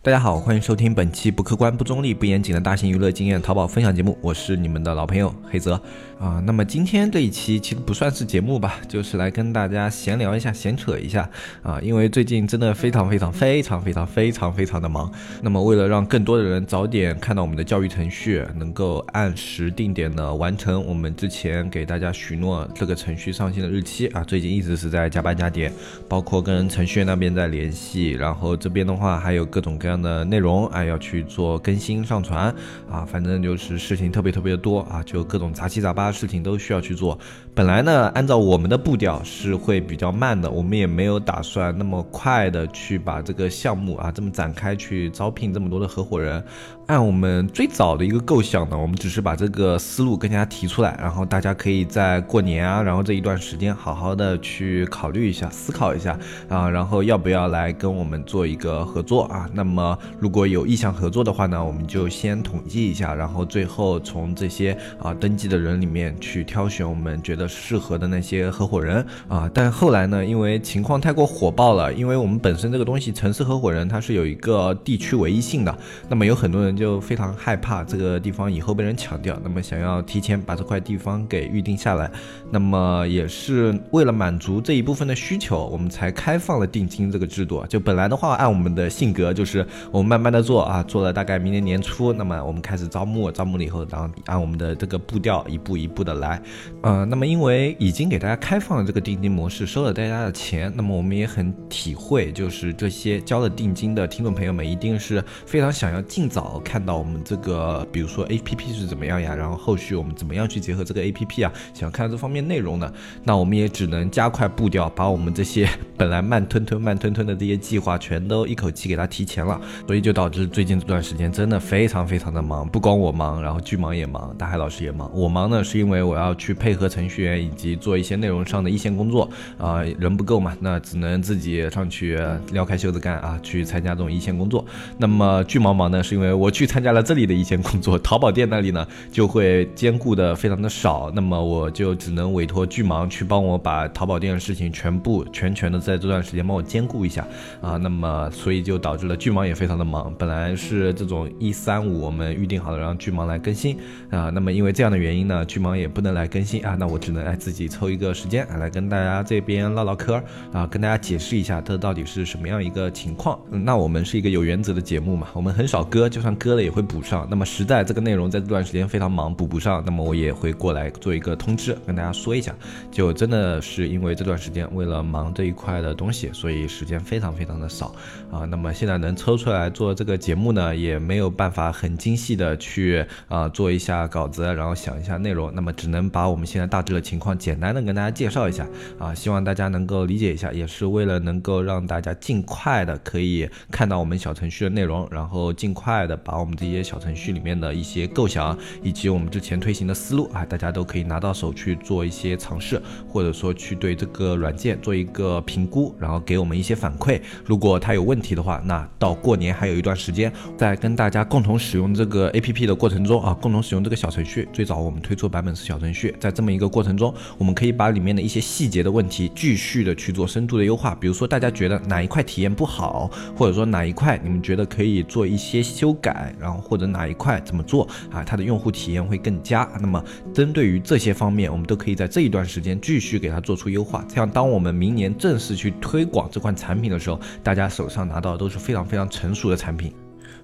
大家好，欢迎收听本期不客观、不中立、不严谨的大型娱乐经验淘宝分享节目，我是你们的老朋友黑泽啊。那么今天这一期其实不算是节目吧，就是来跟大家闲聊一下、闲扯一下啊。因为最近真的非常非常非常非常非常非常的忙。那么为了让更多的人早点看到我们的教育程序，能够按时定点的完成我们之前给大家许诺这个程序上线的日期啊，最近一直是在加班加点，包括跟程序员那边在联系，然后这边的话还有各种各样。的内容啊，要去做更新上传啊，反正就是事情特别特别多啊，就各种杂七杂八的事情都需要去做。本来呢，按照我们的步调是会比较慢的，我们也没有打算那么快的去把这个项目啊这么展开去招聘这么多的合伙人。按我们最早的一个构想呢，我们只是把这个思路跟大家提出来，然后大家可以在过年啊，然后这一段时间好好的去考虑一下、思考一下啊，然后要不要来跟我们做一个合作啊？那么如果有意向合作的话呢，我们就先统计一下，然后最后从这些啊登记的人里面去挑选我们觉得适合的那些合伙人啊。但后来呢，因为情况太过火爆了，因为我们本身这个东西城市合伙人它是有一个地区唯一性的，那么有很多人。就非常害怕这个地方以后被人抢掉，那么想要提前把这块地方给预定下来，那么也是为了满足这一部分的需求，我们才开放了定金这个制度。就本来的话，按我们的性格，就是我们慢慢的做啊，做了大概明年年初，那么我们开始招募，招募了以后，然后按我们的这个步调一步一步的来。呃，那么因为已经给大家开放了这个定金模式，收了大家的钱，那么我们也很体会，就是这些交了定金的听众朋友们，一定是非常想要尽早。看到我们这个，比如说 A P P 是怎么样呀？然后后续我们怎么样去结合这个 A P P 啊？想看这方面内容呢？那我们也只能加快步调，把我们这些 本来慢吞吞、慢吞吞的这些计划，全都一口气给它提前了。所以就导致最近这段时间真的非常非常的忙，不光我忙，然后巨忙也忙，大海老师也忙。我忙呢，是因为我要去配合程序员以及做一些内容上的一线工作啊，人不够嘛，那只能自己上去撩开袖子干啊，去参加这种一线工作。那么巨忙忙呢，是因为我。去参加了这里的一些工作，淘宝店那里呢就会兼顾的非常的少，那么我就只能委托巨忙去帮我把淘宝店的事情全部全权的在这段时间帮我兼顾一下啊，那么所以就导致了巨忙也非常的忙。本来是这种一三五我们预定好了让巨忙来更新啊，那么因为这样的原因呢，巨忙也不能来更新啊，那我只能来自己抽一个时间来跟大家这边唠唠嗑啊，跟大家解释一下这到底是什么样一个情况。那我们是一个有原则的节目嘛，我们很少割，就算割。割了也会补上，那么实在这个内容在这段时间非常忙，补不上，那么我也会过来做一个通知，跟大家说一下。就真的是因为这段时间为了忙这一块的东西，所以时间非常非常的少啊。那么现在能抽出来做这个节目呢，也没有办法很精细的去啊做一下稿子，然后想一下内容，那么只能把我们现在大致的情况简单的跟大家介绍一下啊，希望大家能够理解一下，也是为了能够让大家尽快的可以看到我们小程序的内容，然后尽快的把。我们这些小程序里面的一些构想，以及我们之前推行的思路啊，大家都可以拿到手去做一些尝试，或者说去对这个软件做一个评估，然后给我们一些反馈。如果它有问题的话，那到过年还有一段时间，在跟大家共同使用这个 APP 的过程中啊，共同使用这个小程序。最早我们推出版本是小程序，在这么一个过程中，我们可以把里面的一些细节的问题继续的去做深度的优化。比如说大家觉得哪一块体验不好，或者说哪一块你们觉得可以做一些修改。然后或者哪一块怎么做啊？它的用户体验会更佳。那么针对于这些方面，我们都可以在这一段时间继续给它做出优化。这样，当我们明年正式去推广这款产品的时候，大家手上拿到的都是非常非常成熟的产品。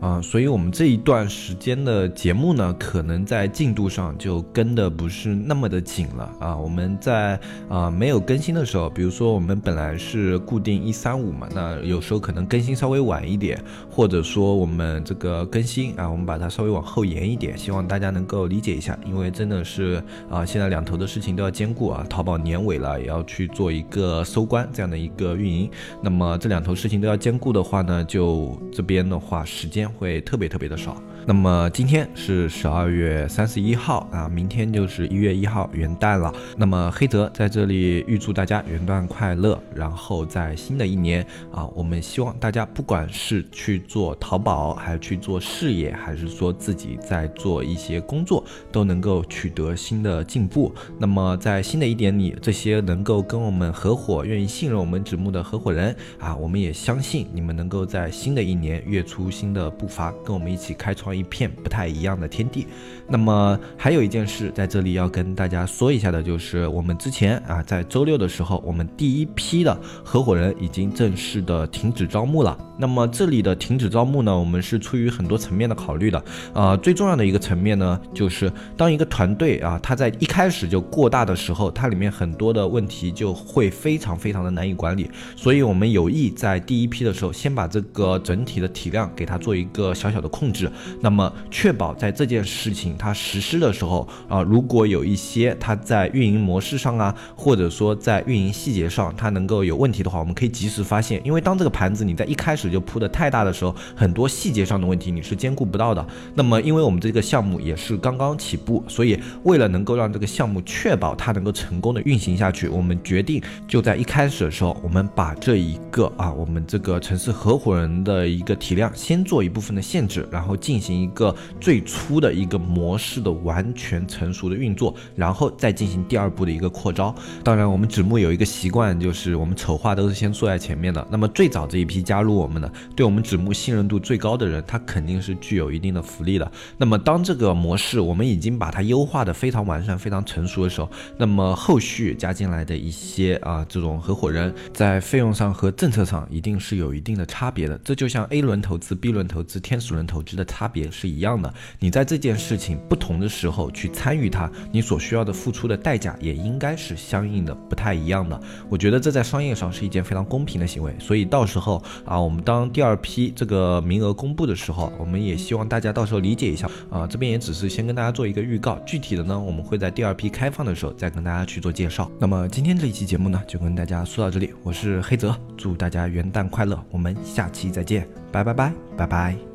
啊，所以我们这一段时间的节目呢，可能在进度上就跟的不是那么的紧了啊。我们在啊没有更新的时候，比如说我们本来是固定一三五嘛，那有时候可能更新稍微晚一点，或者说我们这个更新啊，我们把它稍微往后延一点，希望大家能够理解一下，因为真的是啊，现在两头的事情都要兼顾啊。淘宝年尾了，也要去做一个收官这样的一个运营，那么这两头事情都要兼顾的话呢，就这边的话时间。会特别特别的少。那么今天是十二月三十一号啊，明天就是一月一号元旦了。那么黑泽在这里预祝大家元旦快乐。然后在新的一年啊，我们希望大家不管是去做淘宝，还是去做事业，还是说自己在做一些工作，都能够取得新的进步。那么在新的一年里，这些能够跟我们合伙、愿意信任我们指木的合伙人啊，我们也相信你们能够在新的一年跃出新的步伐，跟我们一起开创。一片不太一样的天地。那么还有一件事在这里要跟大家说一下的，就是我们之前啊，在周六的时候，我们第一批的合伙人已经正式的停止招募了。那么这里的停止招募呢，我们是出于很多层面的考虑的。呃，最重要的一个层面呢，就是当一个团队啊，它在一开始就过大的时候，它里面很多的问题就会非常非常的难以管理。所以我们有意在第一批的时候，先把这个整体的体量给它做一个小小的控制。那么确保在这件事情它实施的时候啊，如果有一些它在运营模式上啊，或者说在运营细节上它能够有问题的话，我们可以及时发现。因为当这个盘子你在一开始就铺的太大的时候，很多细节上的问题你是兼顾不到的。那么因为我们这个项目也是刚刚起步，所以为了能够让这个项目确保它能够成功的运行下去，我们决定就在一开始的时候，我们把这一个啊，我们这个城市合伙人的一个体量先做一部分的限制，然后进行。行一个最初的一个模式的完全成熟的运作，然后再进行第二步的一个扩招。当然，我们纸木有一个习惯，就是我们丑话都是先说在前面的。那么最早这一批加入我们的，对我们纸木信任度最高的人，他肯定是具有一定的福利的。那么当这个模式我们已经把它优化的非常完善、非常成熟的时候，那么后续加进来的一些啊这种合伙人，在费用上和政策上一定是有一定的差别的。这就像 A 轮投资、B 轮投资、天使轮投资的差别别。是一样的，你在这件事情不同的时候去参与它，你所需要的付出的代价也应该是相应的不太一样的。我觉得这在商业上是一件非常公平的行为。所以到时候啊，我们当第二批这个名额公布的时候，我们也希望大家到时候理解一下啊。这边也只是先跟大家做一个预告，具体的呢，我们会在第二批开放的时候再跟大家去做介绍。那么今天这一期节目呢，就跟大家说到这里，我是黑泽，祝大家元旦快乐，我们下期再见，拜拜拜拜拜。